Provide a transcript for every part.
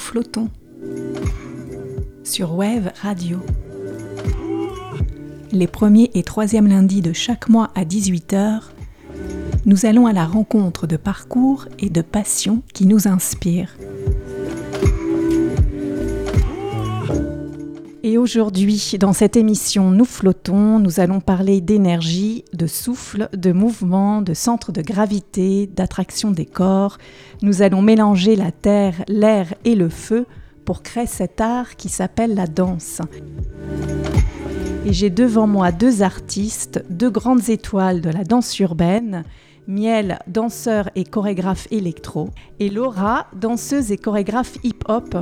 flottons sur Wave Radio. Les premiers et troisièmes lundis de chaque mois à 18h, nous allons à la rencontre de parcours et de passions qui nous inspirent. Aujourd'hui, dans cette émission Nous flottons, nous allons parler d'énergie, de souffle, de mouvement, de centre de gravité, d'attraction des corps. Nous allons mélanger la terre, l'air et le feu pour créer cet art qui s'appelle la danse. Et j'ai devant moi deux artistes, deux grandes étoiles de la danse urbaine, Miel, danseur et chorégraphe électro, et Laura, danseuse et chorégraphe hip-hop.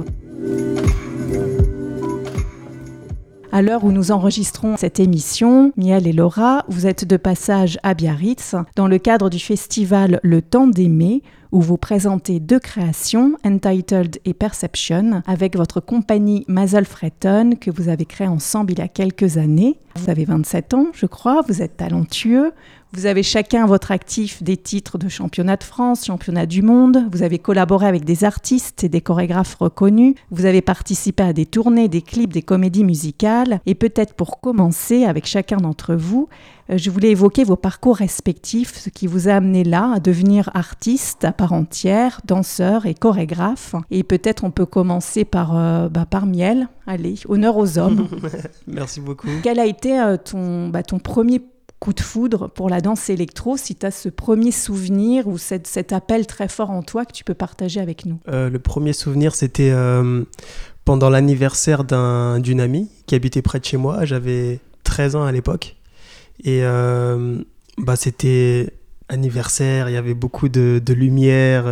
À l'heure où nous enregistrons cette émission, Miel et Laura, vous êtes de passage à Biarritz dans le cadre du festival Le Temps d'aimer, où vous présentez deux créations, Entitled et Perception, avec votre compagnie Mazel Fretton que vous avez créée ensemble il y a quelques années. Vous avez 27 ans, je crois, vous êtes talentueux, vous avez chacun à votre actif des titres de championnat de France, championnat du monde. Vous avez collaboré avec des artistes et des chorégraphes reconnus. Vous avez participé à des tournées, des clips, des comédies musicales. Et peut-être pour commencer avec chacun d'entre vous, euh, je voulais évoquer vos parcours respectifs, ce qui vous a amené là à devenir artiste à part entière, danseur et chorégraphe. Et peut-être on peut commencer par, euh, bah, par Miel. Allez, honneur aux hommes. Merci beaucoup. Quel a été euh, ton, bah, ton premier coup de foudre pour la danse électro, si tu as ce premier souvenir ou cet appel très fort en toi que tu peux partager avec nous. Euh, le premier souvenir, c'était euh, pendant l'anniversaire d'une amie qui habitait près de chez moi. J'avais 13 ans à l'époque. Et euh, bah, c'était anniversaire, il y avait beaucoup de, lumière,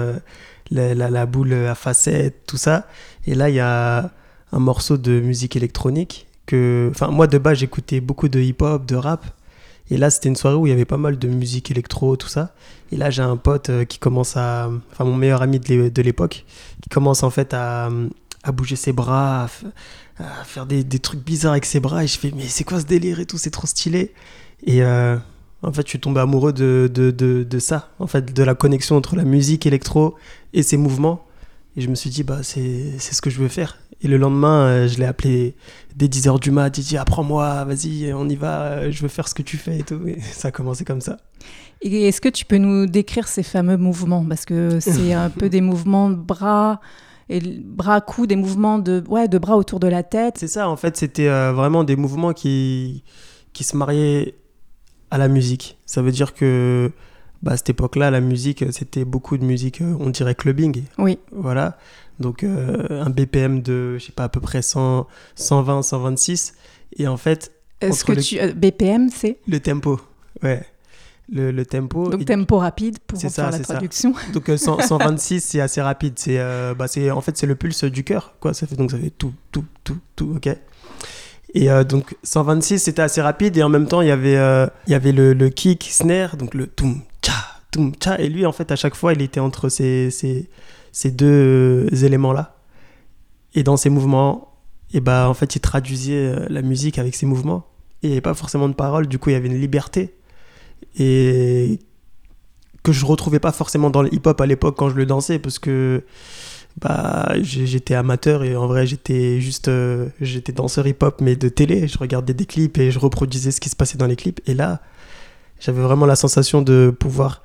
la, la, boule à facettes, tout ça. Et là, il y a un morceau de musique électronique que... Moi, de base, j'écoutais beaucoup de hip-hop, de rap. Et là, c'était une soirée où il y avait pas mal de musique électro, tout ça. Et là, j'ai un pote euh, qui commence à. Enfin, mon meilleur ami de l'époque, qui commence en fait à, à bouger ses bras, à, faire des, des, trucs bizarres avec ses bras. Et je fais, mais c'est quoi ce délire et tout C'est trop stylé. Et euh, en fait, je suis tombé amoureux de, de, de, ça, en fait, de la connexion entre la musique électro et ses mouvements. Et je me suis dit, bah, c'est ce que je veux faire. Et le lendemain, euh, je l'ai appelé dès 10h du mat. Il dit Apprends-moi, vas-y, on y va, euh, je veux faire ce que tu fais et tout. Et ça a commencé comme ça. Et est-ce que tu peux nous décrire ces fameux mouvements? Parce que c'est un peu des mouvements de bras et bras coups, des mouvements de, ouais, de bras autour de la tête. C'est ça, en fait, c'était euh, vraiment des mouvements qui, qui se mariaient à la musique. Ça veut dire que bah, à cette époque-là, la musique, c'était beaucoup de musique, on dirait clubbing. Oui. Voilà. Donc euh, un BPM de, je sais pas, à peu près 100, 120, 126. Et en fait. Est-ce que tu. Euh, BPM, c'est? Le tempo, ouais. Le, le tempo. Donc tempo rapide pour faire la traduction. Ça. Donc 126, c'est assez rapide. C'est, euh, bah, c'est, en fait, c'est le pulse du cœur, quoi. Ça fait, donc ça fait tout, tout, tout, tout, ok. Et donc 126, c'était assez rapide. Et en même temps, il y avait, il y avait le, le kick, snare, donc le tum, Et lui, en fait, à chaque fois, il était entre ces, deux éléments-là. Et dans ces mouvements, et bah, en fait, il traduisait euh, la musique avec ces mouvements. Et il n'y avait pas forcément de paroles, du coup, il y avait une liberté. Et que je retrouvais pas forcément dans le hip-hop à l'époque quand je le dansais, parce que bah, j'étais amateur et en vrai, j'étais juste euh, j'étais danseur hip-hop, mais de télé. Je regardais des clips et je reproduisais ce qui se passait dans les clips. Et là, j'avais vraiment la sensation de pouvoir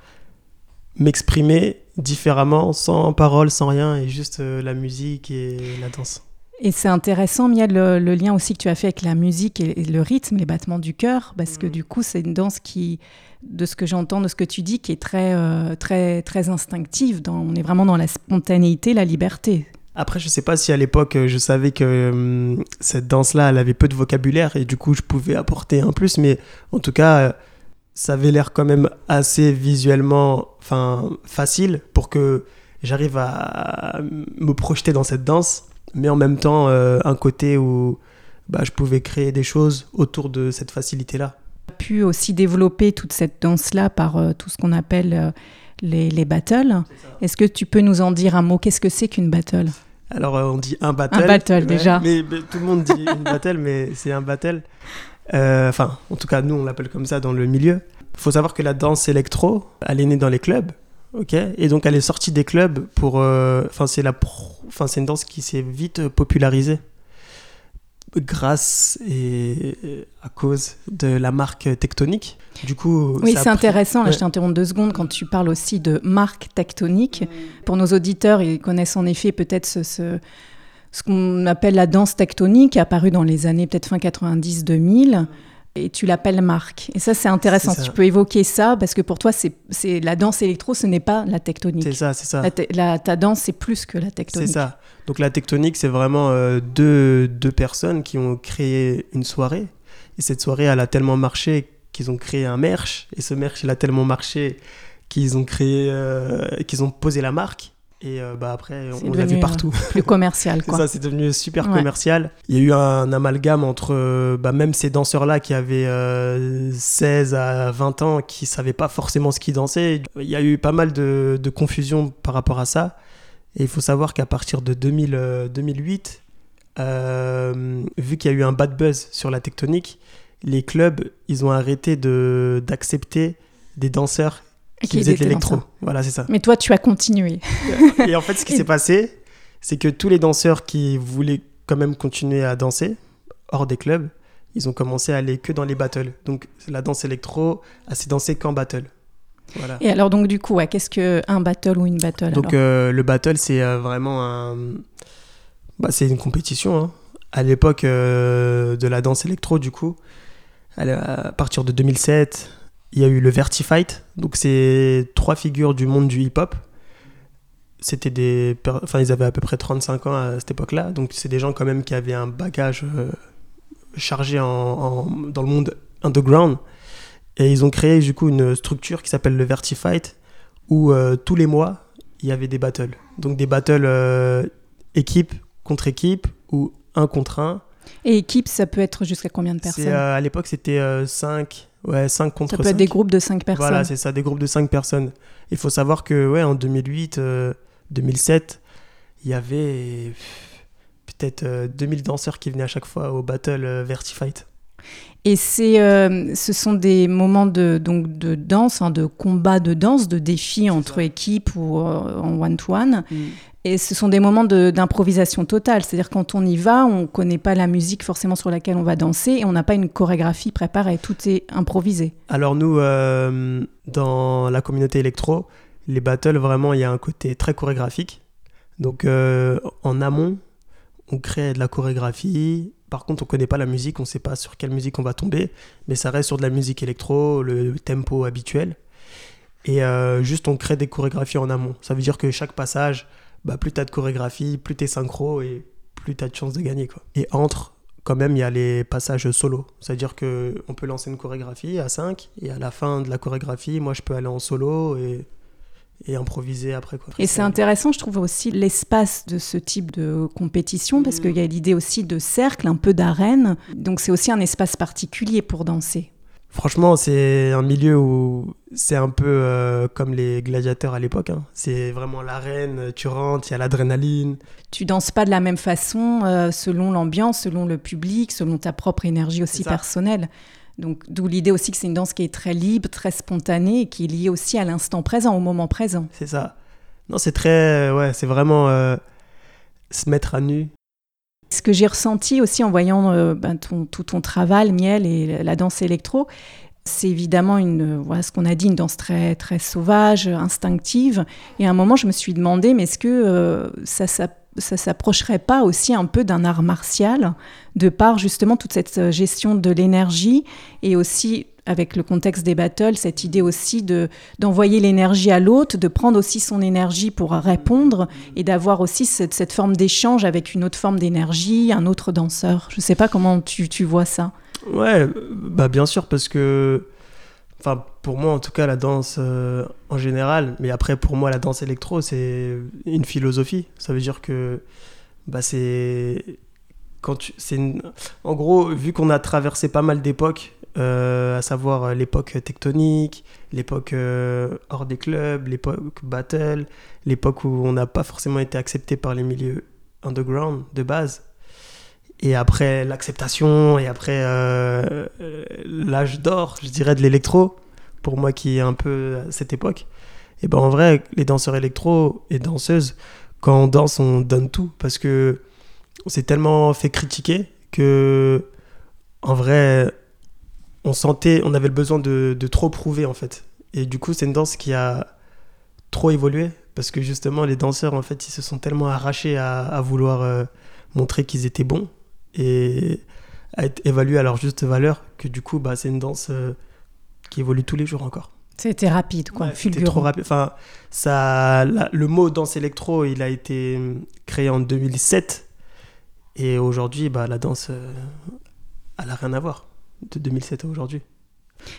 m'exprimer différemment, sans parole, sans rien, et juste euh, la musique et la danse. Et c'est intéressant, Mia, le, le, lien aussi que tu as fait avec la musique et, le rythme, les battements du cœur, parce que mm. du coup, c'est une danse qui, de ce que j'entends, de ce que tu dis, qui est très, euh, très, très instinctive. Dans, on est vraiment dans la spontanéité, la liberté. Après, je sais pas si à l'époque, je savais que cette danse-là, elle avait peu de vocabulaire, et du coup, je pouvais apporter un plus, mais en tout cas ça avait l'air quand même assez visuellement enfin, facile pour que j'arrive à me projeter dans cette danse, mais en même temps euh, un côté où bah, je pouvais créer des choses autour de cette facilité-là. Pu aussi développer toute cette danse-là par euh, tout ce qu'on appelle euh, les, les, battles. Est-ce que tu peux nous en dire un mot? Qu'est-ce que c'est qu'une battle? Alors on dit un battle. Un battle déjà. Mais, mais, tout le monde dit une battle, mais c'est un battle. Euh, enfin, en tout cas, nous, on l'appelle comme ça dans le milieu. Il faut savoir que la danse électro, elle est née dans les clubs. ok? Et donc elle est sortie des clubs pour. euh, Enfin, c'est la, enfin, c'est une danse qui s'est vite euh, popularisée grâce et à cause de la marque tectonique. Du coup, Oui, c'est pris- intéressant. Là, Ouais. je t'interromps deux secondes quand tu parles aussi de marque tectonique. Pour nos auditeurs, ils connaissent en effet peut-être ce, ce, ce qu'on appelle la danse tectonique, apparue dans les années peut-être fin 90-2000. Et tu l'appelles marque. Et ça, c'est intéressant. C'est ça. Tu peux évoquer ça parce que pour toi, c'est c'est la danse électro, ce n'est pas la tectonique. C'est ça, c'est ça. La te- la- ta danse, c'est plus que la C'est tectonique. ça. Donc la tectonique, c'est vraiment euh, deux, deux personnes qui ont créé une soirée. Et cette soirée, elle a tellement marché qu'ils ont créé un merch. Et ce merch, il a tellement marché qu'ils ont créé, euh, qu'ils ont posé la marque. Et euh, bah après, on l'a vu devenu, partout. Plus commercial, quoi. ça, c'est devenu super Ouais. commercial. Il y a eu un amalgame entre euh, bah, même ces danseurs-là qui avaient euh, 16 à 20 ans, qui savaient pas forcément ce qu'ils dansaient. Il y a eu pas mal de, de confusion par rapport à ça. Et il faut savoir qu'à partir de 2000, euh, 2008, euh, vu qu'il y a eu un bad buzz sur la tectonique, les clubs, ils ont arrêté de- d'accepter des danseurs qui Qui de l'électro. danseurs. Voilà, c'est ça. Mais toi, tu as continué. Et en fait, ce qui s'est passé, c'est que tous les danseurs qui voulaient quand même continuer à danser hors des clubs, ils ont commencé à aller que dans les battles. Donc la danse électro, elle s'est dansée qu'en battle. Voilà. Et alors, donc, du coup, ouais, qu'est-ce qu'un battle ou une battle Donc euh, le battle, c'est euh, vraiment un... Bah, c'est une compétition. hein. À l'époque euh, de la danse électro, du coup, à partir de 2007, il y a eu le Vertifight. Donc c'est trois figures du monde du hip-hop. C'était des... Enfin, ils avaient à peu près 35 ans à cette époque-là. Donc c'est des gens quand même qui avaient un bagage euh, chargé en- en- dans le monde underground. Et ils ont créé du coup une structure qui s'appelle le Vertifight, où euh, tous les mois, il y avait des battles. Donc des battles euh, équipe contre équipe ou un contre un. Et équipe, ça peut être jusqu'à combien de personnes? à l'époque, c'était 5 ouais, cinq contre Ça peut 5. être des groupes de 5 personnes. Voilà, c'est ça, des groupes de 5 personnes. Il faut savoir que ouais, en 2008, euh, 2007, il y avait peut-être euh, 2000 danseurs qui venaient à chaque fois au battle euh, Vertifight. Et c'est, euh, ce sont des moments de, donc, de danse, hein, de combat de danse, de défis entre ça. équipes ou euh, en one-to-one. Et ce sont des moments de- d'improvisation totale. C'est-à-dire quand on y va, on ne connaît pas la musique forcément sur laquelle on va danser et on n'a pas une chorégraphie préparée. Tout est improvisé. Alors nous, euh, dans la communauté électro, les battles, vraiment, il y a un côté très chorégraphique. Donc euh, en amont, on crée de la chorégraphie. Par contre, on connaît pas la musique, on sait pas sur quelle musique on va tomber, mais ça reste sur de la musique électro, le tempo habituel. Et euh, juste, on crée des chorégraphies en amont. Ça veut dire que chaque passage, bah, plus tu as de chorégraphie, plus tu es synchro et plus tu as de chances de gagner. Et entre, quand même, il y a les passages solo. C'est-à-dire qu'on peut lancer une chorégraphie à 5 et à la fin de la chorégraphie, moi, je peux aller en solo et, et improviser après. Quoi. Et c'est intéressant, je trouve aussi l'espace de ce type de compétition, parce Mm. qu'il y a l'idée aussi de cercle, un peu d'arène. Donc c'est aussi un espace particulier pour danser. Franchement, c'est un milieu où c'est un peu euh, comme les gladiateurs à l'époque. hein. C'est vraiment l'arène, tu rentres, il y a l'adrénaline. Tu danses pas de la même façon euh, selon l'ambiance, selon le public, selon ta propre énergie aussi personnelle. Donc d'où l'idée aussi que c'est une danse qui est très libre, très spontanée et qui est liée aussi à l'instant présent, au moment présent. C'est ça. Non, c'est très. Ouais, c'est vraiment euh, se mettre à nu. Ce que j'ai ressenti aussi en voyant euh, ben, ton- tout ton travail, Miel, et la danse électro, c'est évidemment une, euh, voilà ce qu'on a dit, une danse très, très sauvage, instinctive. Et à un moment, je me suis demandé, mais est-ce que euh, ça, ça, ça s'approcherait pas aussi un peu d'un art martial, de par justement toute cette euh, gestion de l'énergie et aussi avec le contexte des battles, cette idée aussi de d'envoyer l'énergie à l'autre, de prendre aussi son énergie pour répondre et d'avoir aussi cette, cette forme d'échange avec une autre forme d'énergie, un autre danseur. Je sais pas comment tu, tu vois ça. Ouais, bah bien sûr, parce que. Enfin, pour moi, en tout cas, la danse euh, en général, mais après, pour moi, la danse électro, c'est une philosophie. Ça veut dire que. Bah, c'est. Quand tu, c'est En gros, vu qu'on a traversé pas mal d'époques, euh, à savoir euh, l'époque tectonique, l'époque hors des clubs, l'époque battle, l'époque où on n'a pas forcément été accepté par les milieux underground de base, et après l'acceptation, et après euh, l'âge d'or, je dirais, de l'électro, pour moi qui est un peu à cette époque, Et ben en vrai, les danseurs électro et danseuses, quand on danse, on donne tout parce que on s'est tellement fait critiquer que en vrai, on sentait, on avait le besoin de, de trop prouver en fait. Et du coup, c'est une danse qui a trop évolué parce que justement, les danseurs en fait, ils se sont tellement arrachés à, à vouloir euh, montrer qu'ils étaient bons et à être évalués à leur juste valeur que du coup, bah, c'est une danse euh, qui évolue tous les jours encore. C'était rapide, quoi, Ouais, c'était trop rapide. Enfin, ça, la- le mot danse électro, il a été créé en 2007. Et aujourd'hui, bah, la danse, euh, elle n'a rien à voir de 2007 à aujourd'hui.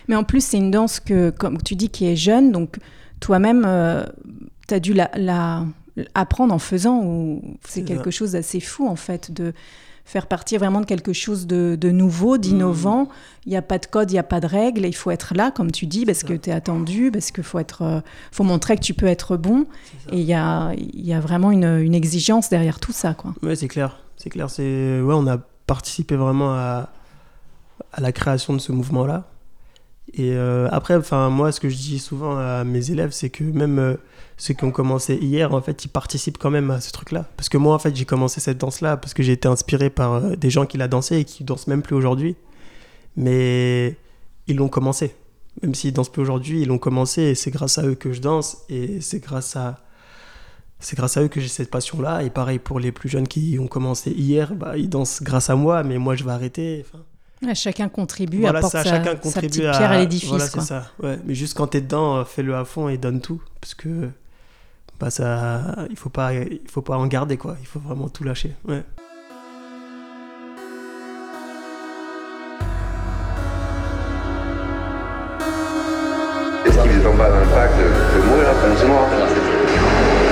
Mais en plus, c'est une danse que, comme tu dis, qui est jeune, donc toi-même, tu as dû la, la- apprendre en faisant, ou c'est C'est quelque ça. chose d'assez fou, en fait, de faire partir vraiment de quelque chose de, de nouveau, d'innovant. Il n'y a pas de code, il n'y a pas de règles, il faut être là, comme tu dis, parce que tu es attendu, parce qu'il faut, être, euh, faut montrer que tu peux être bon, et il y a, y a vraiment une, une exigence derrière tout ça, quoi. Ouais, c'est clair. C'est clair. C'est ouais, on a participé vraiment à, à la création de ce mouvement-là. Et euh, après, moi, ce que je dis souvent à mes élèves, c'est que même euh, ceux qui ont commencé hier, en fait, ils participent quand même à ce truc-là. Parce que moi, en fait, j'ai commencé cette danse-là parce que j'ai été inspiré par euh, des gens qui la dansaient et qui dansent même plus aujourd'hui. Mais ils l'ont commencé. Même s'ils dansent plus aujourd'hui, ils l'ont commencé et c'est grâce à eux que je danse et c'est grâce à c'est grâce à eux que j'ai cette passion-là. Et pareil pour les plus jeunes qui ont commencé hier, bah, ils dansent grâce à moi, mais moi je vais arrêter. Ouais, chacun contribue, voilà, apporte ça, sa, chacun sa contribue petite à, pierre à l'édifice, Voilà, c'est ça. Ouais, mais juste quand t'es dedans, euh, fais-le à fond et donne tout, parce que bah ça, il faut pas, il faut pas en garder quoi. Il faut vraiment tout lâcher. Ouais. Est-ce qu'ils n'ont pas d'impact de mourir? Après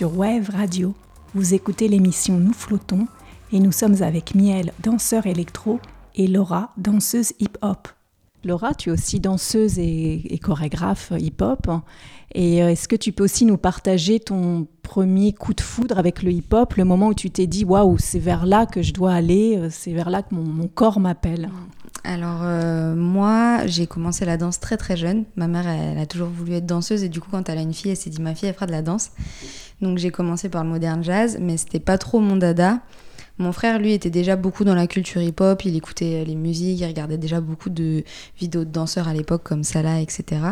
sur Wave Radio. Vous écoutez l'émission Nous flottons et nous sommes avec Miel, danseur électro, et Laura, danseuse hip-hop. Laura, tu es aussi danseuse et, chorégraphe hip-hop. Et euh, est-ce que tu peux aussi nous partager ton premier coup de foudre avec le hip-hop, le moment où tu t'es dit waouh, c'est vers là que je dois aller, euh, c'est vers là que mon corps m'appelle? Alors euh, moi, j'ai commencé la danse très très jeune. Ma mère, elle, a toujours voulu être danseuse et du coup, quand elle a une fille, elle s'est dit ma fille, elle fera de la danse. Donc j'ai commencé par le modern jazz, mais c'était pas trop mon dada. Mon frère, lui, était déjà beaucoup dans la culture hip-hop. Il écoutait les musiques, il regardait déjà beaucoup de vidéos de danseurs à l'époque comme Salah, etc.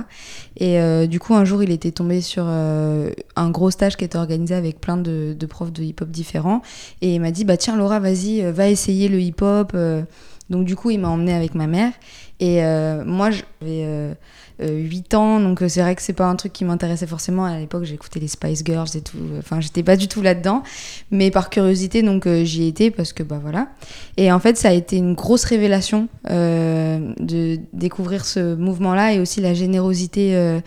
Et euh, du coup, un jour, il était tombé sur euh, un gros stage qui était organisé avec plein de, profs de hip-hop différents. Et il m'a dit, bah tiens, Laura, vas-y, euh, va essayer le hip-hop. euh, Donc du coup, il m'a emmené avec ma mère. Et euh, moi, j'avais 8 ans, donc c'est vrai que c'est pas un truc qui m'intéressait forcément. À l'époque, j'écoutais les Spice Girls et tout. Enfin, j'étais pas du tout là-dedans. Mais par curiosité, donc j'y ai été parce que bah voilà. Et en fait, ça a été une grosse révélation de découvrir ce mouvement-là et aussi la générosité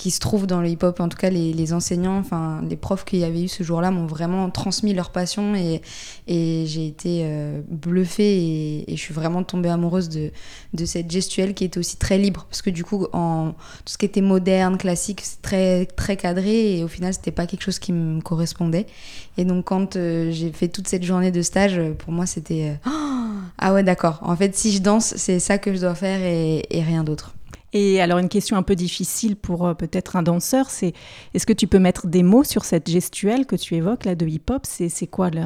qui se trouvent dans le hip-hop, en tout cas les, enseignants, enfin les profs qu'il y avait eu ce jour-là m'ont vraiment transmis leur passion et, et j'ai été euh, bluffée et, je suis vraiment tombée amoureuse de, de cette gestuelle qui était aussi très libre parce que du coup en, tout ce qui était moderne, classique, c'est très, très cadré et au final c'était pas quelque chose qui me correspondait. Et donc quand euh, j'ai fait toute cette journée de stage, pour moi c'était euh, ah ouais d'accord, en fait si je danse c'est ça que je dois faire et, et rien d'autre. Et alors une question un peu difficile pour euh, peut-être un danseur, c'est est-ce que tu peux mettre des mots sur cette gestuelle que tu évoques là de hip-hop? C'est quoi les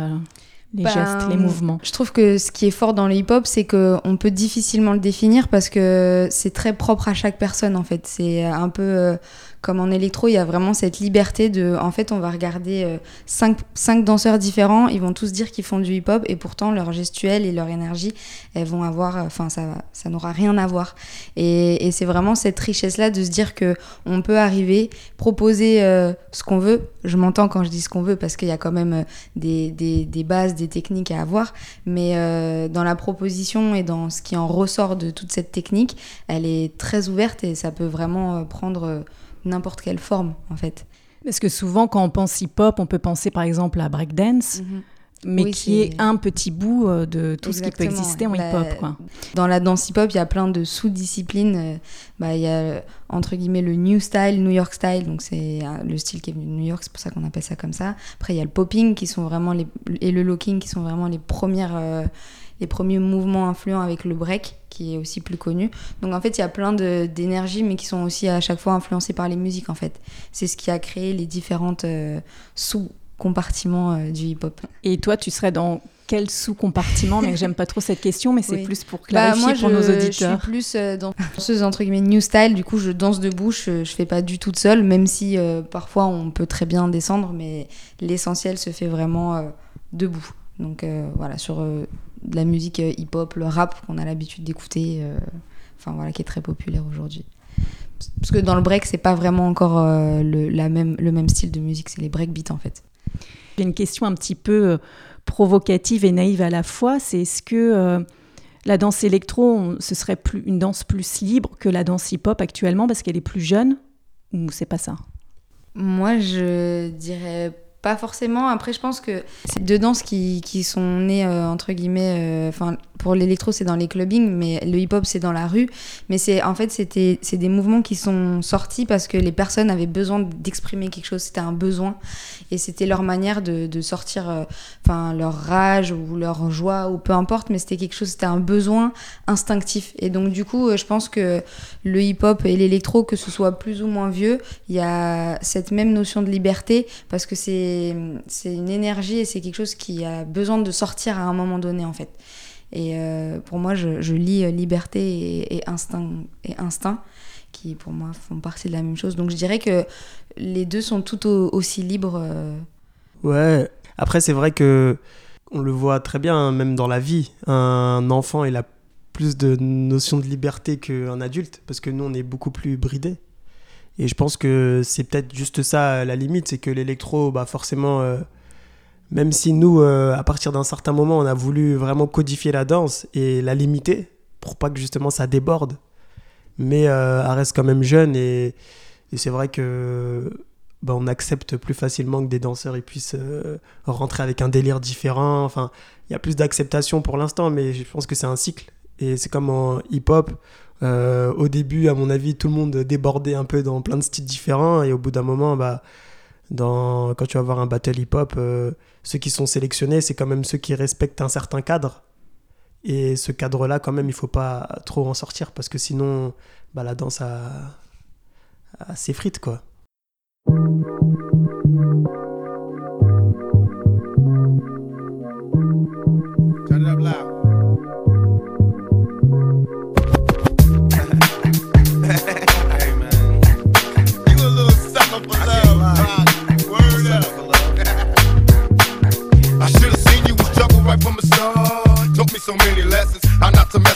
ben, gestes, les mouvements? Je trouve que ce qui est fort dans le hip-hop, c'est qu'on peut difficilement le définir parce que c'est très propre à chaque personne en fait. C'est un peu euh, comme en électro, il y a vraiment cette liberté de. En fait, on va regarder euh, cinq, cinq, danseurs différents, ils vont tous dire qu'ils font du hip-hop, et pourtant, leur gestuelle et leur énergie, elles vont avoir. Enfin, ça, ça n'aura rien à voir. Et, c'est vraiment cette richesse-là de se dire que on peut arriver, proposer euh, ce qu'on veut. Je m'entends quand je dis ce qu'on veut, parce qu'il y a quand même euh, des, des, bases, des techniques à avoir, mais dans la proposition et dans ce qui en ressort de toute cette technique, elle est très ouverte et ça peut vraiment prendre n'importe quelle forme, en fait. Parce que souvent, quand on pense hip-hop, on peut penser par exemple à breakdance. Mhm. mais qui est... un petit bout euh, de tout ce qui peut exister en hip-hop. Dans la danse hip-hop, il y a plein de sous-disciplines. Euh, bah, il y a, entre guillemets, le New Style, New York Style, donc c'est euh, le style qui est venu de New York, c'est pour ça qu'on appelle ça comme ça. Après, il y a le popping qui sont vraiment les... et le locking qui sont vraiment les premières les premiers mouvements influents avec le break, qui est aussi plus connu. Donc en fait, il y a plein d'énergies, mais qui sont aussi à chaque fois influencées par les musiques, en fait. C'est ce qui a créé les différentes euh, sous-compartiments euh, du hip-hop. Et toi, tu serais dans quel sous-compartiment? Mais j'aime pas trop cette question, mais c'est plus pour bah, clarifier pour nos auditeurs. Je suis plus euh, dans danseuse entre guillemets new style. Du coup, je danse debout. Je, je fais pas du tout seule, même si parfois on peut très bien descendre, mais l'essentiel se fait vraiment debout. Donc voilà, sur de la musique euh, hip-hop, le rap qu'on a l'habitude d'écouter, euh, enfin voilà, qui est très populaire aujourd'hui. Parce que dans le break, c'est pas vraiment encore euh, le, la même, le même style de musique, c'est les breakbeats en fait. J'ai une question un petit peu provocative et naïve à la fois, c'est est-ce que la danse électro, ce serait plus, une danse plus libre que la danse hip-hop actuellement parce qu'elle est plus jeune ou c'est pas ça? Moi, je dirais pas forcément. Après, je pense que c'est deux danses qui, sont nées, euh, entre guillemets, euh, enfin, pour l'électro, c'est dans les clubbings, mais le hip-hop, c'est dans la rue. Mais c'est en fait, c'était c'est des mouvements qui sont sortis parce que les personnes avaient besoin d'exprimer quelque chose. C'était un besoin et c'était leur manière de, de sortir, euh, enfin, leur rage ou leur joie ou peu importe. Mais c'était quelque chose, c'était un besoin instinctif. Et donc, du coup, je pense que le hip-hop et l'électro, que ce soit plus ou moins vieux, il y a cette même notion de liberté parce que c'est c'est une énergie et c'est quelque chose qui a besoin de sortir à un moment donné en fait. Et euh, pour moi, je, lis liberté et, instinct, et instinct, qui pour moi font partie de la même chose. Donc je dirais que les deux sont tout aussi libres. Euh. Ouais, après c'est vrai que on le voit très bien, hein, même dans la vie. Un enfant, il a plus de notions de liberté qu'un adulte, parce que nous, on est beaucoup plus bridés. Et je pense que c'est peut-être juste ça la limite, c'est que l'électro, bah forcément, euh, même si nous, euh, à partir d'un certain moment, on a voulu vraiment codifier la danse et la limiter pour pas que justement ça déborde, mais euh, elle reste quand même jeune et, c'est vrai que bah, on accepte plus facilement que des danseurs ils puissent rentrer avec un délire différent. Enfin, il y a plus d'acceptation pour l'instant, mais je pense que c'est un cycle. Et c'est comme en hip-hop, euh, au début, à mon avis, tout le monde débordait un peu dans plein de styles différents. Et au bout d'un moment, bah, dans, quand tu vas voir un battle hip-hop, euh, ceux qui sont sélectionnés, c'est quand même ceux qui respectent un certain cadre. Et ce cadre-là, quand même, il faut pas trop en sortir parce que sinon, bah, la danse s'effrite, quoi.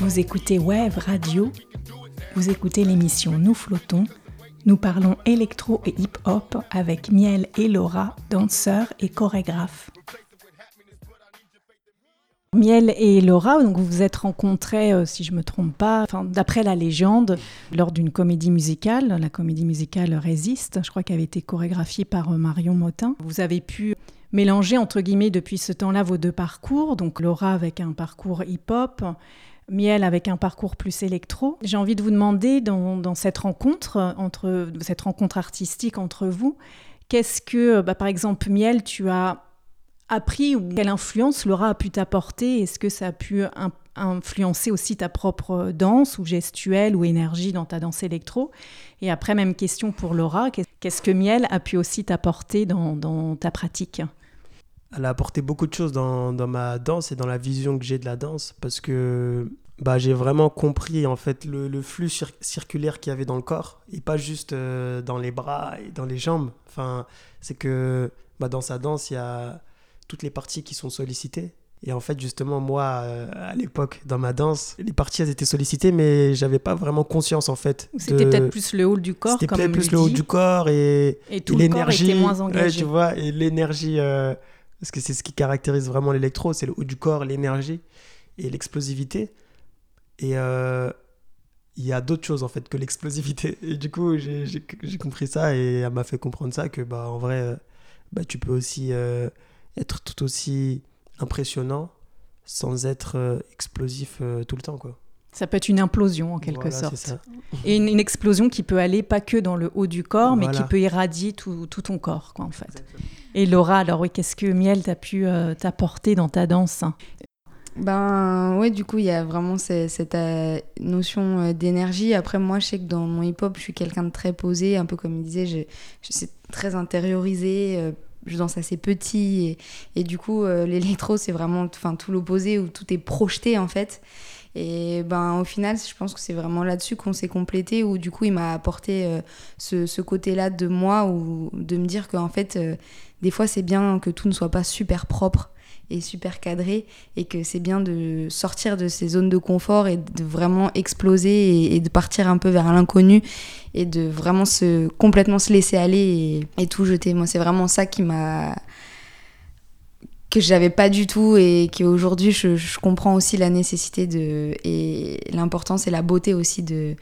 Vous écoutez Wave Radio, vous écoutez l'émission Nous flottons. Nous parlons électro et hip-hop avec Miel et Laura, danseurs et chorégraphes. Miel et Laura, donc vous vous êtes rencontrés, euh, si je me trompe pas, d'après la légende, lors d'une comédie musicale, la comédie musicale Résiste, je crois qu'elle avait été chorégraphiée par euh, Marion Motin. Vous avez pu mélanger, entre guillemets, depuis ce temps-là, vos deux parcours, donc Laura avec un parcours hip-hop, Miel avec un parcours plus électro. J'ai envie de vous demander, dans, cette rencontre, entre, cette rencontre artistique entre vous, qu'est-ce que, bah, par exemple, Miel, tu as appris ou quelle influence Laura a pu t'apporter? Est-ce que ça a pu in- influencer aussi ta propre danse ou gestuelle ou énergie dans ta danse électro? Et après, même question pour Laura, qu'est- qu'est-ce que Miel a pu aussi t'apporter dans ta pratique? Elle a apporté beaucoup de choses dans, dans ma danse et dans la vision que j'ai de la danse parce que bah, j'ai vraiment compris en fait le, le flux cir- circulaire qu'il y avait dans le corps et pas juste euh, dans les bras et dans les jambes. Enfin, c'est que bah, dans sa danse, il y a toutes les parties qui sont sollicitées. Et en fait, justement, moi, euh, à l'époque, dans ma danse, les parties, elles étaient sollicitées, mais j'avais pas vraiment conscience, en fait. C'était de- peut-être plus le haut du corps, C'était peut-être plus le haut du corps et, l'énergie. ouais, tu vois, et l'énergie, euh, parce que c'est ce qui caractérise vraiment l'électro, c'est le haut du corps, l'énergie et l'explosivité. Et euh, il y a d'autres choses en fait que l'explosivité. Et du coup, j'ai compris ça et elle m'a fait comprendre ça que bah en vrai, euh, bah, tu peux aussi euh, être tout aussi impressionnant sans être euh, explosif tout le temps quoi. Ça peut être une implosion en quelque Voilà, sorte. Et une, une explosion qui peut aller pas que dans le haut du corps, mais qui peut irradier tout, tout ton corps, quoi, en fait. Et Laura, alors oui, qu'est-ce que Miel t'a pu euh, t'apporter dans ta danse Ben ouais, du coup, il y a vraiment ce- cette euh, notion euh, d'énergie. Après, moi, je sais que dans mon hip-hop, je suis quelqu'un de très posé, un peu comme il disait, je, je c'est très intériorisé. euh, je danse assez petit et, du coup, euh, l'électro, c'est vraiment enfin, tout l'opposé où tout est projeté en fait. Et ben au final, je pense que c'est vraiment là-dessus qu'on s'est complété, où du coup, il m'a apporté ce, côté-là de moi, ou de me dire qu'en fait, des fois, c'est bien que tout ne soit pas super propre est super cadré et que c'est bien de sortir de ces zones de confort et de vraiment exploser et, et de partir un peu vers l'inconnu et de vraiment se complètement se laisser aller et, et tout jeter. Moi, c'est vraiment ça qui m'a que j'avais pas du tout et qu'aujourd'hui je, je comprends aussi la nécessité de et l'importance et la beauté aussi de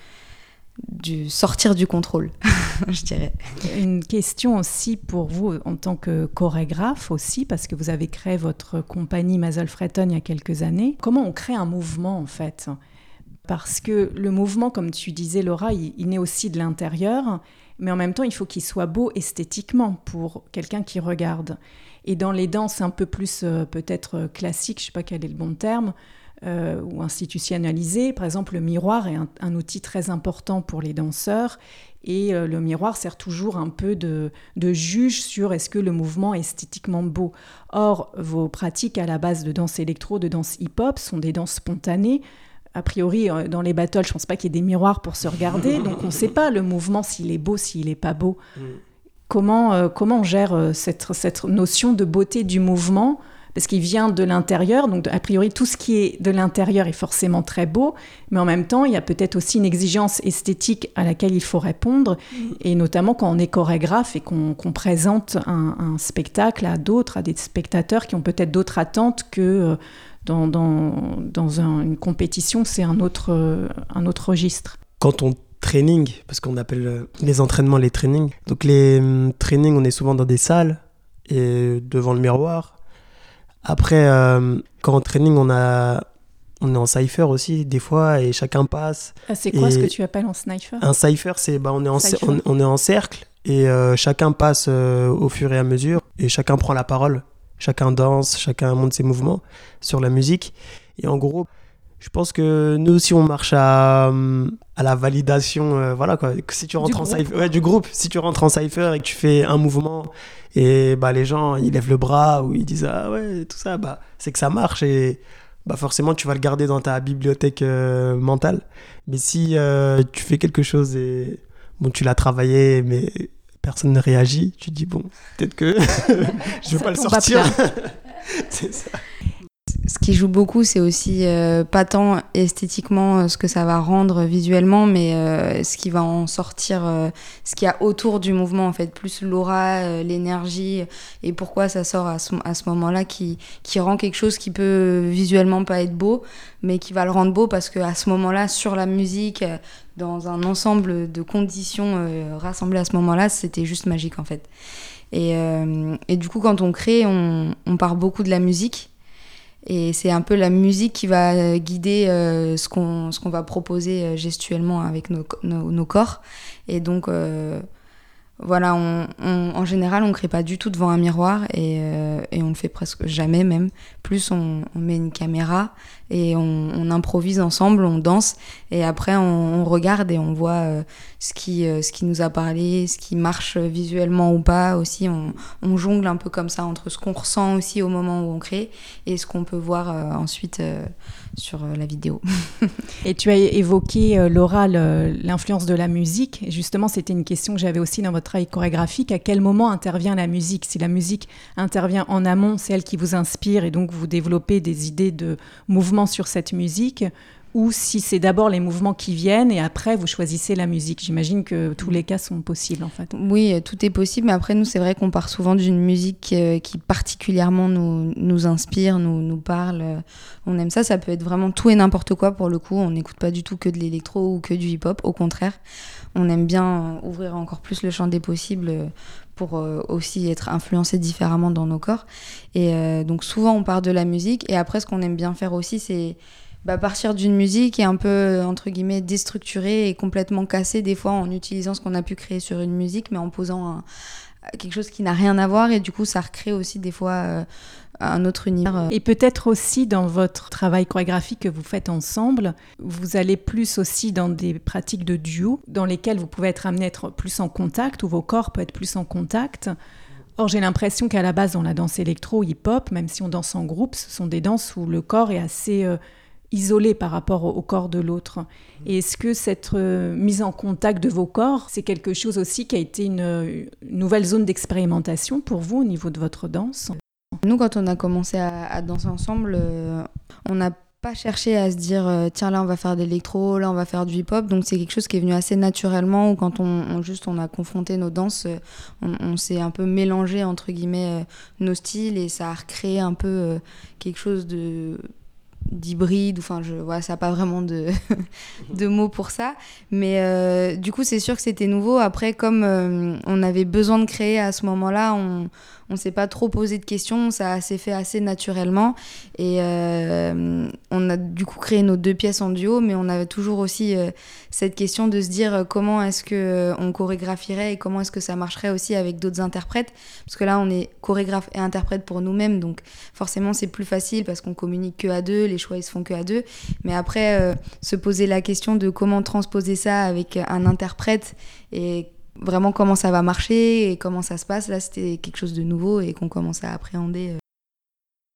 du sortir du contrôle, je dirais. Une question aussi pour vous en tant que chorégraphe aussi, parce que vous avez créé votre compagnie Mazel Freton il y a quelques années. Comment on crée un mouvement en fait? Parce que le mouvement, comme tu disais Laura, il, naît aussi de l'intérieur, mais en même temps il faut qu'il soit beau esthétiquement pour quelqu'un qui regarde. Et dans les danses un peu plus euh, peut-être classiques, je ne sais pas quel est le bon terme, euh, ou institutionnalisées, par exemple le miroir est un, un, outil très important pour les danseurs. Et euh, le miroir sert toujours un peu de, de juge sur est-ce que le mouvement est esthétiquement beau. Or, vos pratiques à la base de danse électro, de danse hip-hop sont des danses spontanées. A priori, euh, dans les battles, je ne pense pas qu'il y ait des miroirs pour se regarder, donc on ne sait pas le mouvement s'il est beau, s'il n'est pas beau. Mm. Comment, euh, comment on gère euh, cette, cette, notion de beauté du mouvement Parce qu'il vient de l'intérieur, donc a priori tout ce qui est de l'intérieur est forcément très beau, mais en même temps il y a peut-être aussi une exigence esthétique à laquelle il faut répondre, et notamment quand on est chorégraphe et qu'on qu présente un, un, spectacle à d'autres, à des spectateurs qui ont peut-être d'autres attentes que... Euh, dans, dans, dans un, une compétition, c'est un autre, euh, un autre registre. Quand on training, parce qu'on appelle les entraînements les trainings. Donc les euh, trainings, on est souvent dans des salles et devant le miroir. Après, euh, quand en training, on a on est en cipher aussi des fois et chacun passe. Ah, c'est quoi ce que tu appelles en cipher Un cipher, c'est bah, on, est en, on, on, est en cercle et euh, chacun passe euh, au fur et à mesure et chacun prend la parole. Chacun danse, chacun monte ses mouvements sur la musique. Et en gros, je pense que nous aussi on marche à, à la validation euh, voilà quoi. Que si tu rentres du en cipher ouais, du groupe. Si tu rentres en cipher et que tu fais un mouvement et bah les gens ils lèvent le bras ou ils disent ah ouais tout ça bah c'est que ça marche et bah forcément tu vas le garder dans ta bibliothèque euh, mentale. Mais si euh, tu fais quelque chose et bon tu l'as travaillé mais personne ne réagit tu te dis bon peut-être que je vais pas le sortir. c'est ça ce qui joue beaucoup, c'est aussi euh, pas tant esthétiquement euh, ce que ça va rendre visuellement, mais euh, ce qui va en sortir, euh, ce qu'il y a autour du mouvement, en fait, plus l'aura, euh, l'énergie, et pourquoi ça sort à ce, à ce moment-là, qui, qui rend quelque chose qui peut visuellement pas être beau, mais qui va le rendre beau parce qu'à ce moment-là, sur la musique, dans un ensemble de conditions rassemblées à ce moment-là, c'était juste magique, en fait. Et, et, du coup, quand on crée, on, on part beaucoup de la musique. Et c'est un peu la musique qui va guider euh, ce qu'on va proposer gestuellement avec nos, nos, corps. Et donc, euh, voilà, en général, on ne crée pas du tout devant un miroir et, euh, et on le fait presque jamais même. Plus on met une caméra et on, improvise ensemble, on danse et après on, regarde et on voit euh, ce, qui, euh, ce qui nous a parlé, ce qui marche visuellement ou pas aussi. On, jongle un peu comme ça entre ce qu'on ressent aussi au moment où on crée et ce qu'on peut voir euh, ensuite sur la vidéo. et tu as évoqué, Laura, l'influence de la musique. Justement, c'était une question que j'avais aussi dans votre travail chorégraphique. À quel moment intervient la musique? Si la musique intervient en amont, c'est elle qui vous inspire et donc vous développez des idées de mouvement sur cette musique ou si c'est d'abord les mouvements qui viennent et après vous choisissez la musique. J'imagine que tous les cas sont possibles en fait. Oui, tout est possible, mais après nous c'est vrai qu'on part souvent d'une musique euh, qui particulièrement nous, nous inspire, nous, nous parle. On aime ça, ça peut être vraiment tout et n'importe quoi pour le coup. On n'écoute pas du tout que de l'électro ou que du hip-hop, au contraire. On aime bien ouvrir encore plus le champ des possibles pour euh, aussi être influencé différemment dans nos corps. Et euh, donc souvent on part de la musique et après ce qu'on aime bien faire aussi c'est bah, partir d'une musique et un peu entre guillemets déstructurée et complètement cassée des fois en utilisant ce qu'on a pu créer sur une musique mais en posant quelque chose qui n'a rien à voir et du coup ça recrée aussi des fois euh, un autre univers. Et peut-être aussi dans votre travail chorégraphique que vous faites ensemble, vous allez plus aussi dans des pratiques de duo dans lesquelles vous pouvez être amené à être plus en contact ou vos corps peuvent être plus en contact. Or, j'ai l'impression qu'à la base, dans la danse électro, hip-hop, même si on danse en groupe, ce sont des danses où le corps est assez euh, isolé par rapport au, corps de l'autre. Est-ce que cette euh, mise en contact de vos corps, c'est quelque chose aussi qui a été une, une nouvelle zone d'expérimentation pour vous au niveau de votre danse? Nous, quand on a commencé à, danser ensemble, euh, on n'a pas cherché à se dire euh, tiens là on va faire de l'électro, là on va faire du hip-hop. Donc c'est quelque chose qui est venu assez naturellement ou quand on, on- juste on a confronté nos danses, euh, on, s'est un peu mélangé entre guillemets nos styles et ça a recréé un peu quelque chose de d'hybride. Enfin je voilà ça pas vraiment de mots pour ça. Mais du coup c'est sûr que c'était nouveau. Après comme on avait besoin de créer à ce moment-là on on s'est pas trop posé de questions ça s'est fait assez naturellement. Et euh, on a du coup créé nos deux pièces en duo mais on avait toujours aussi euh, cette question de se dire euh, comment est-ce que on chorégraphierait et comment est-ce que ça marcherait aussi avec d'autres interprètes. Parce que là on est chorégraphe et interprète pour nous-mêmes donc forcément c'est plus facile parce qu'on communique que à deux les choix ils se font que à deux. Mais après se poser la question de comment transposer ça avec un interprète et vraiment comment ça va marcher et comment ça se passe là c'était quelque chose de nouveau et qu'on commençait à appréhender euh.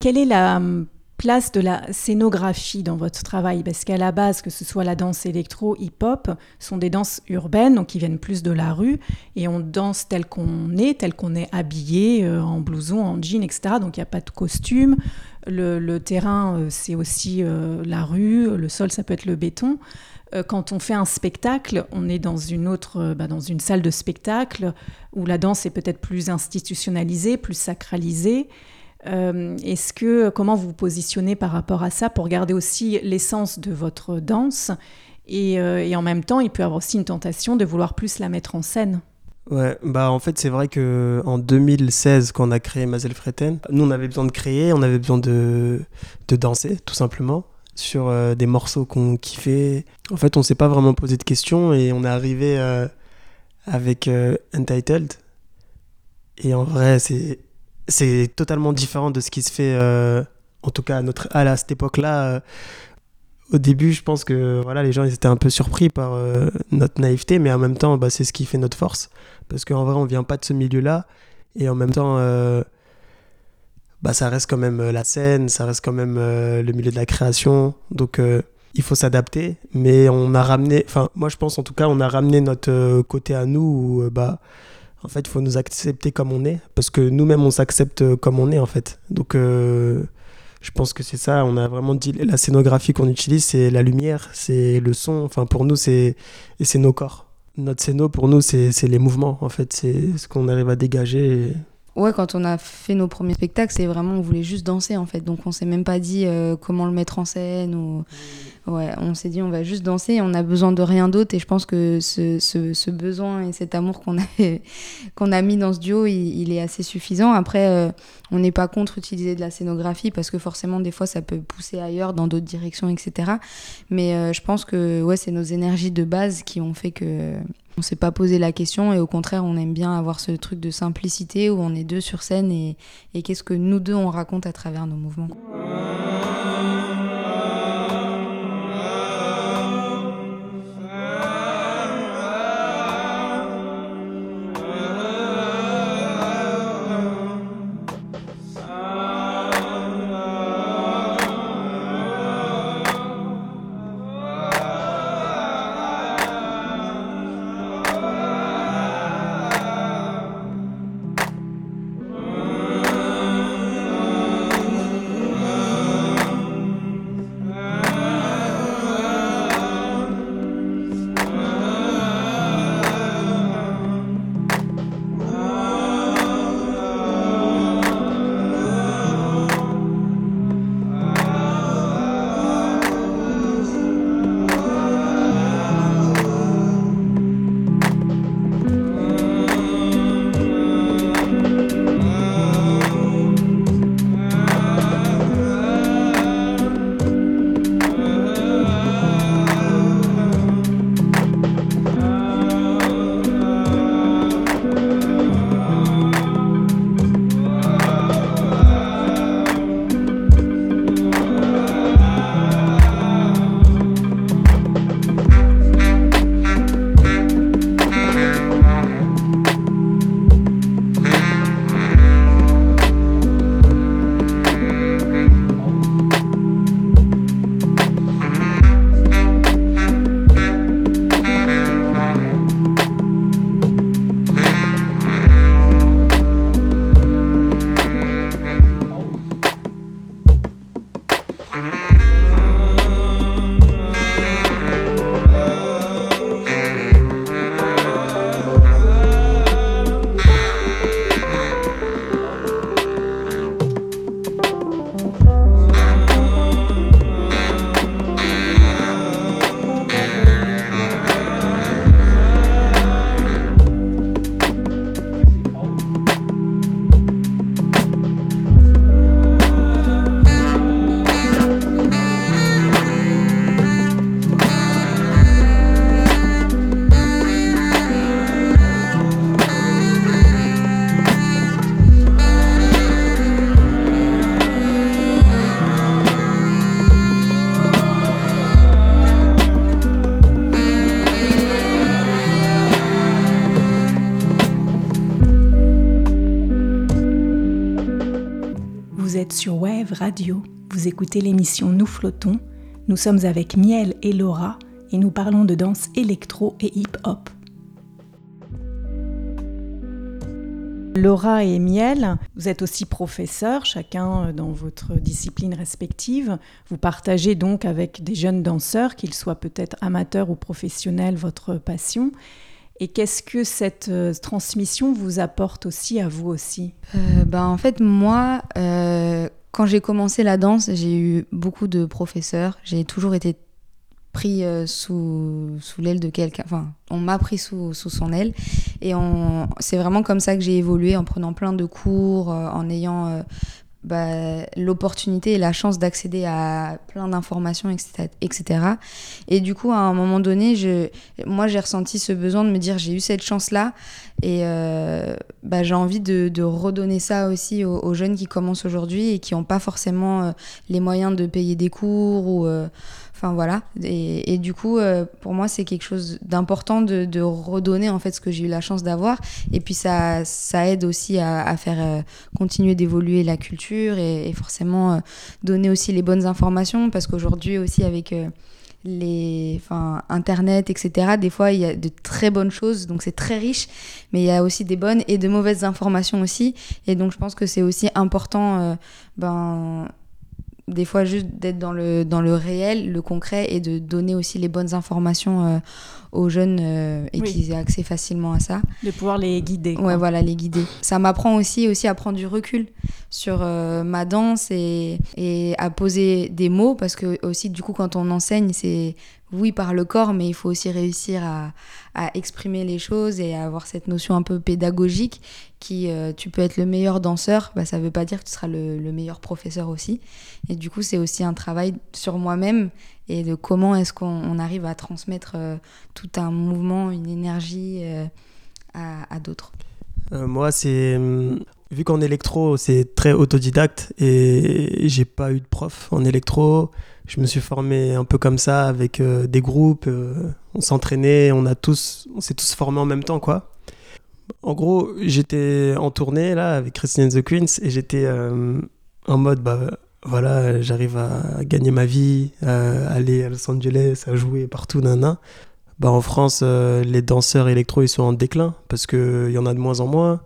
Quelle est la hum, place de la scénographie dans votre travail? Parce qu'à la base, que ce soit la danse électro, hip-hop, sont des danses urbaines, donc qui viennent plus de la rue, et on danse tel qu'on est, tel qu'on est habillé, euh, en blouson, en jean, etc. Donc il n'y a pas de costume. Le, terrain, euh, c'est aussi la rue, le sol, ça peut être le béton. Euh, quand on fait un spectacle, on est dans une autre, euh, bah, dans une salle de spectacle où la danse est peut-être plus institutionnalisée, plus sacralisée. Euh, Est-ce que comment vous vous positionnez par rapport à ça pour garder aussi l'essence de votre danse et, en même temps, il peut y avoir aussi une tentation de vouloir plus la mettre en scène? Ouais, bah en fait c'est vrai que en 2016 quand on a créé Mazel Freten, nous on avait besoin de créer, on avait besoin de danser tout simplement sur euh, des morceaux qu'on kiffait. En fait on s'est pas vraiment posé de questions et on est arrivé euh, avec euh, Untitled et en vrai c'est c'est totalement différent de ce qui se fait en tout cas à notre à, à cette époque-là. au début, je pense que voilà, les gens ils étaient un peu surpris par notre naïveté, mais en même temps, bah, c'est ce qui fait notre force. Parce qu'en vrai, on vient pas de ce milieu-là. Et en même temps, bah, ça reste quand même euh, la scène, ça reste quand même euh, le milieu de la création. Donc, euh, il faut s'adapter. Mais on a ramené, enfin, moi je pense en tout cas, on a ramené notre côté à nous où, bah, en fait, il faut nous accepter comme on est. Parce que nous-mêmes, on s'accepte comme on est, en fait. Donc, je pense que c'est ça. On a vraiment dit la scénographie qu'on utilise, c'est la lumière, c'est le son. Enfin, pour nous, c'est c'est nos corps. Notre scéno, pour nous, c'est les mouvements. En fait, c'est ce qu'on arrive à dégager. Ouais, quand on a fait nos premiers spectacles, c'est vraiment, on voulait juste danser en fait. Donc on s'est même pas dit euh, comment le mettre en scène. Ou... Ouais, on s'est dit on va juste danser on a besoin de rien d'autre. Et je pense que ce, ce, besoin et cet amour qu'on a, qu'on a mis dans ce duo, il, il est assez suffisant. Après, euh, on n'est pas contre utiliser de la scénographie parce que forcément, des fois, ça peut pousser ailleurs, dans d'autres directions, etc. Mais euh, je pense que ouais, c'est nos énergies de base qui ont fait que on s'est pas posé la question et au contraire on aime bien avoir ce truc de simplicité où on est deux sur scène et, et qu'est-ce que nous deux on raconte à travers nos mouvements. Radio. Vous écoutez l'émission Nous flottons. Nous sommes avec Miel et Laura et nous parlons de danse électro et hip-hop. Laura et Miel, vous êtes aussi professeurs, chacun dans votre discipline respective. Vous partagez donc avec des jeunes danseurs, qu'ils soient peut-être amateurs ou professionnels, votre passion. Et qu'est-ce que cette euh, transmission vous apporte aussi à vous aussi? Euh, ben, en fait, moi, euh, quand j'ai commencé la danse, j'ai eu beaucoup de professeurs. J'ai toujours été pris euh, sous, sous l'aile de quelqu'un. Enfin, on m'a pris sous, sous son aile. Et c'est vraiment comme ça que j'ai évolué, en prenant plein de cours, euh, en ayant euh, bah, l'opportunité et la chance d'accéder à plein d'informations, etc., etc. Et du coup, à un moment donné, je, moi, j'ai ressenti ce besoin de me dire, j'ai eu cette chance-là, et euh, bah, j'ai envie de, redonner ça aussi aux, aux jeunes qui commencent aujourd'hui et qui n'ont pas forcément euh, les moyens de payer des cours ou... euh, Enfin voilà, et, du coup, euh, pour moi, c'est quelque chose d'important de, redonner en fait ce que j'ai eu la chance d'avoir. Et puis ça, ça aide aussi à, faire euh, continuer d'évoluer la culture et, forcément euh, donner aussi les bonnes informations parce qu'aujourd'hui aussi avec les, enfin Internet, etc. Des fois, il y a de très bonnes choses, donc c'est très riche, mais il y a aussi des bonnes et de mauvaises informations aussi. Et donc, je pense que c'est aussi important, ben des fois juste d'être dans le, dans le réel, le concret, et de donner aussi les bonnes informations euh, aux jeunes euh, et Oui. qu'ils aient accès facilement à ça. De pouvoir les guider. quoi. Ouais, voilà, les guider. Ça m'apprend aussi, aussi à prendre du recul sur euh, ma danse et, et à poser des mots, parce que aussi, du coup, quand on enseigne, c'est oui par le corps, mais il faut aussi réussir à, à exprimer les choses et à avoir cette notion un peu pédagogique qui, euh, tu peux être le meilleur danseur, bah, ça veut pas dire que tu seras le, le meilleur professeur aussi. Et du coup, c'est aussi un travail sur moi-même et de comment est-ce qu'on on arrive à transmettre euh, tout un mouvement, une énergie euh, à, à d'autres. Moi, c'est. Vu qu'en électro, c'est très autodidacte et j'ai pas eu de prof en électro, je me suis formé un peu comme ça avec euh, des groupes. euh, on s'entraînait, on a tous, on s'est tous formés en même temps, quoi. En gros, j'étais en tournée là avec Christine the Queens et j'étais euh, en mode bah voilà, j'arrive à gagner ma vie, à aller à Los Angeles, à jouer partout, nana. Bah, en France, les danseurs électro ils sont en déclin parce qu'il y en a de moins en moins.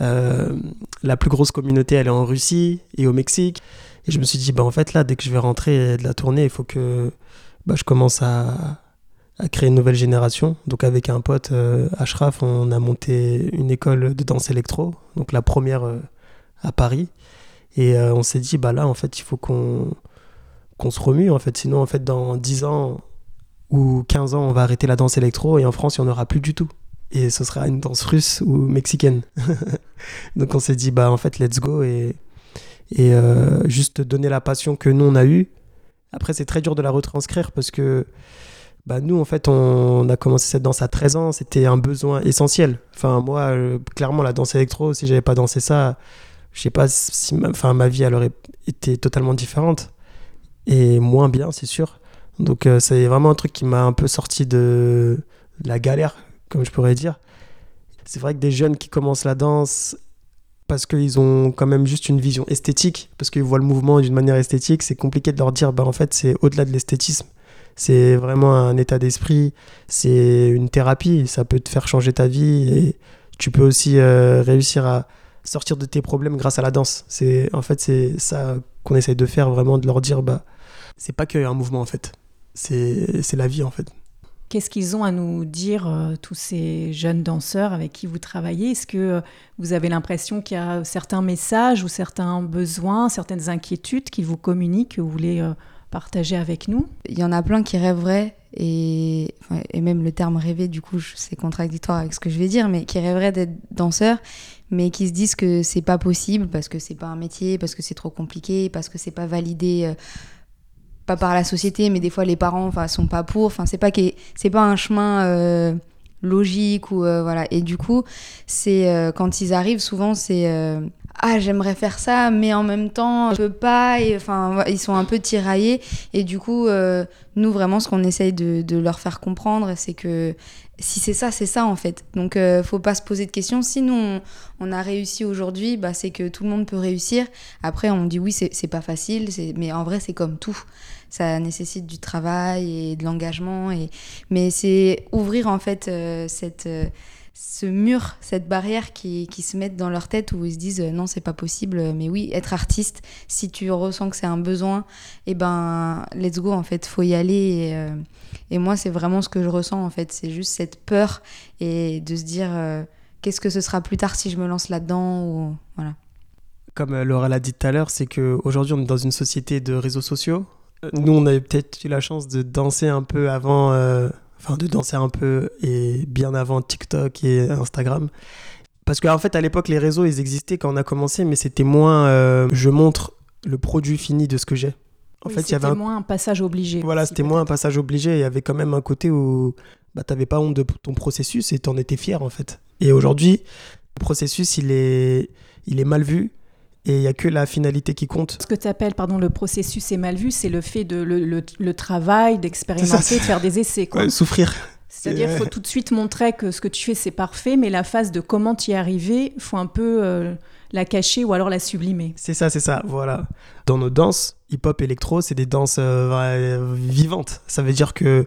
Euh, la plus grosse communauté, elle est en Russie et au Mexique. Et je me suis dit, bah, en fait, là, dès que je vais rentrer de la tournée, il faut que bah, je commence à, créer une nouvelle génération. Donc, avec un pote, euh, Ashraf, on a monté une école de danse électro, donc la première euh, à Paris. Et on s'est dit, bah là, en fait, il faut qu'on qu'on se remue. En fait. Sinon, en fait, dans 10 ans ou 15 ans, on va arrêter la danse électro et en France, il n'y en aura plus du tout et ce sera une danse russe ou mexicaine. Donc on s'est dit, bah en fait, let's go et, et euh, juste donner la passion que nous on a eue. Après, c'est très dur de la retranscrire parce que bah, nous, en fait, on, a commencé cette danse à 13 ans, c'était un besoin essentiel. Enfin, moi, euh, clairement, la danse électro, si j'avais pas dansé ça, je sais pas si ma, enfin, ma vie elle aurait été totalement différente et moins bien, c'est sûr. Donc, euh, c'est vraiment un truc qui m'a un peu sorti de de la galère comme je pourrais dire. C'est vrai que des jeunes qui commencent la danse parce qu'ils ont quand même juste une vision esthétique, parce qu'ils voient le mouvement d'une manière esthétique, c'est compliqué de leur dire, bah en fait c'est au-delà de l'esthétisme. C'est vraiment un état d'esprit, c'est une thérapie, ça peut te faire changer ta vie et tu peux aussi euh, réussir à sortir de tes problèmes grâce à la danse. C'est en fait c'est ça qu'on essaye de faire vraiment de leur dire bah c'est pas qu'un mouvement en fait. C'est c'est la vie en fait. Qu'est-ce qu'ils ont à nous dire, euh, tous ces jeunes danseurs avec qui vous travaillez? Est-ce que euh, vous avez l'impression qu'il y a certains messages ou certains besoins, certaines inquiétudes qu'ils vous communiquent, que vous voulez euh, partager avec nous? Il y en a plein qui rêveraient, et, même le terme rêver, du coup, c'est contradictoire avec ce que je vais dire, mais qui rêveraient d'être danseurs, mais qui se disent que c'est pas possible parce que c'est pas un métier, parce que c'est trop compliqué, parce que c'est pas validé. Pas par la société, mais des fois les parents enfin sont pas pour. Enfin, c'est pas c'est pas un chemin euh, logique ou euh, voilà. Et du coup, c'est euh, quand ils arrivent, souvent c'est ah j'aimerais faire ça mais en même temps je peux pas et enfin ils sont un peu tiraillés et du coup nous vraiment ce qu'on essaye de, leur faire comprendre c'est que si c'est ça c'est ça en fait. Donc euh, faut pas se poser de questions. Si nous on, on a réussi aujourd'hui bah, c'est que tout le monde peut réussir. Après on dit oui c'est pas facile mais en vrai c'est comme tout. Ça nécessite du travail et de l'engagement mais c'est ouvrir en fait euh, cette ce mur, cette barrière qui, qui, se mettent dans leur tête où ils se disent euh, non, c'est pas possible, mais oui, être artiste, si tu ressens que c'est un besoin, et eh ben let's go en fait, faut y aller. Et, euh, et moi, c'est vraiment ce que je ressens en fait, c'est juste cette peur et de se dire euh, qu'est-ce que ce sera plus tard si je me lance là-dedans ou voilà. Comme Laura l'a dit tout à l'heure, c'est qu'aujourd'hui on est dans une société de réseaux sociaux. Nous, on avait peut-être eu la chance de danser un peu avant enfin de danser un peu et bien avant TikTok et Instagram. Parce qu'en en fait, à l'époque, les réseaux, ils existaient quand on a commencé, mais c'était moins euh, je montre le produit fini de ce que j'ai. En fait, il y avait un... moins un passage obligé. Voilà, c'était moins un passage obligé. Il y avait quand même un côté où bah, tu n'avais pas honte de ton processus et tu en étais fier, en fait. Et aujourd'hui, le processus, il est, il est mal vu et il n'y a que la finalité qui compte. Ce que tu appelles, pardon, le processus est mal vu, c'est le fait de le, le, travail, d'expérimenter, de faire des essais. Quoi. souffrir. C'est-à-dire qu'il faut tout de suite montrer que ce que tu fais, c'est parfait, mais la phase de comment y arriver, il faut un peu euh, la cacher ou alors la sublimer. C'est ça, c'est ça, voilà. Dans nos danses, hip-hop, électro, c'est des danses euh, vivantes. Ça veut dire que,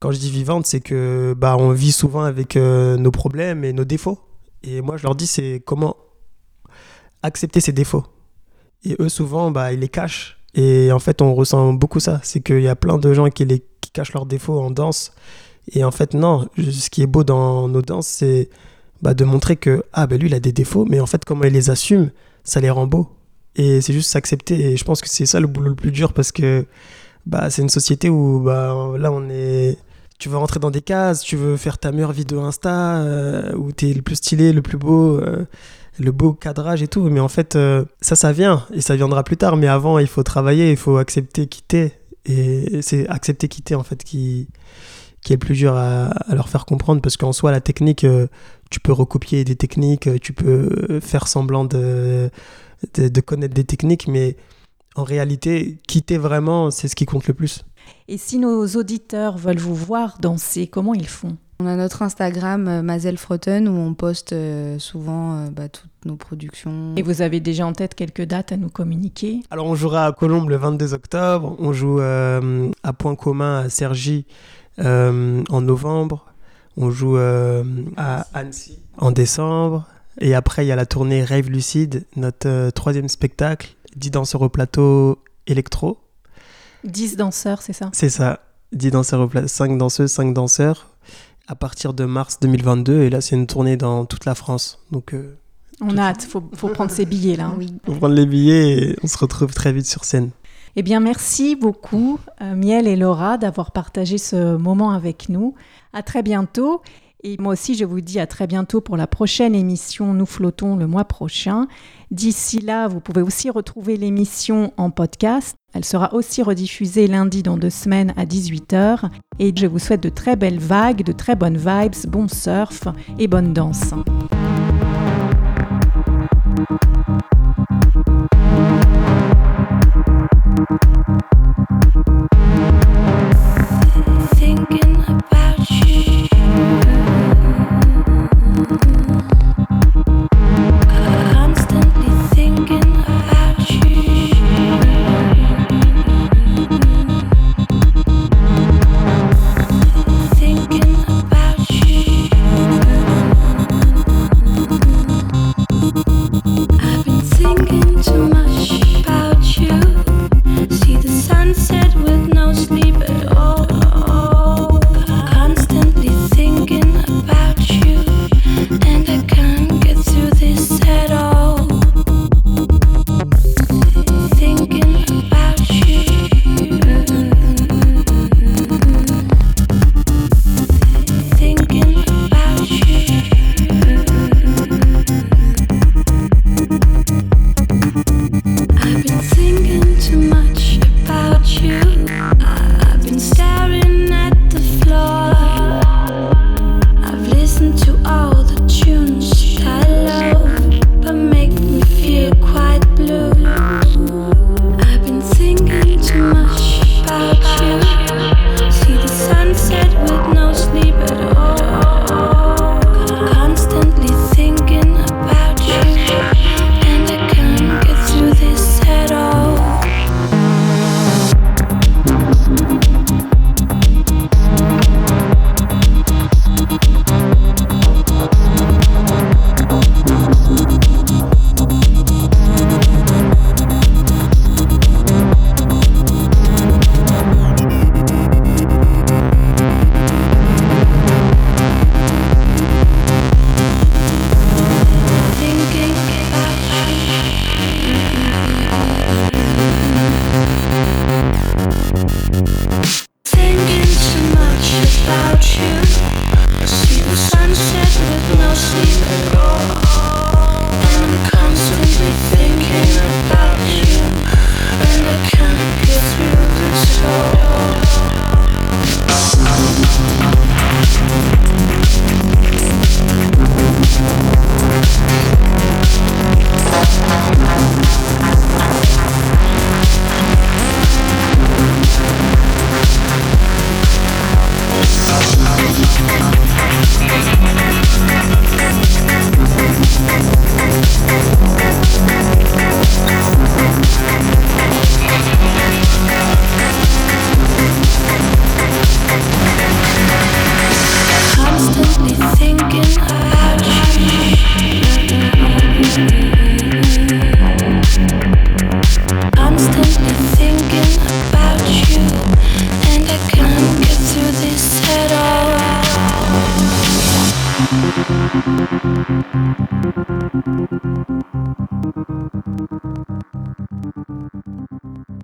quand je dis vivantes, c'est que bah, on vit souvent avec euh, nos problèmes et nos défauts. Et moi, je leur dis, c'est comment accepter ses défauts. Et eux, souvent, bah, ils les cachent. Et en fait, on ressent beaucoup ça. C'est qu'il y a plein de gens qui, les, qui cachent leurs défauts en danse. Et en fait, non, ce qui est beau dans nos danses, c'est bah, de montrer que, ah, ben lui, il a des défauts, mais en fait, comment il les assume, ça les rend beaux. Et c'est juste s'accepter. Et je pense que c'est ça le boulot le plus dur parce que bah, c'est une société où bah, là, on est. Tu veux rentrer dans des cases, tu veux faire ta meilleure vidéo Insta, euh, où tu es le plus stylé, le plus beau. Euh, le beau cadrage et tout. Mais en fait, euh, ça, ça vient et ça viendra plus tard. Mais avant, il faut travailler, il faut accepter quitter. Et c'est accepter quitter en fait qui, est le plus dur à, leur faire comprendre parce qu'en soi, la technique, euh, tu peux recopier des techniques, tu peux faire semblant de, de, connaître des techniques, mais en réalité, quitter vraiment, c'est ce qui compte le plus. Et si nos auditeurs veulent vous voir danser, comment ils font? On a notre Instagram euh, Mazel Frotten où on poste euh, souvent euh, bah, toutes nos productions. Et vous avez déjà en tête quelques dates à nous communiquer? Alors on jouera à Colombes le 22 octobre, on joue à Point Commun à Cergy en novembre, on joue à Annecy en décembre, et après il y a la tournée Rave Lucide, notre troisième spectacle, 10 danseurs au plateau électro. 10 danseurs, c'est ça? C'est ça, 10 danseurs au plateau, 5 danseuses, 5 danseurs à partir de mars 2022. Et là, c'est une tournée dans toute la France. Donc, euh, on a hâte, il faut, faut, prendre ses billets là. Oui. Faut prendre les billets et on se retrouve très vite sur scène. Eh bien, merci beaucoup, euh, Miel et Laura, d'avoir partagé ce moment avec nous. À très bientôt. Et moi aussi, je vous dis à très bientôt pour la prochaine émission Nous flottons le mois prochain. D'ici là, vous pouvez aussi retrouver l'émission en podcast. Elle sera aussi rediffusée lundi dans deux semaines à 18h. Et je vous souhaite de très belles vagues, de très bonnes vibes, bon surf et bonne danse.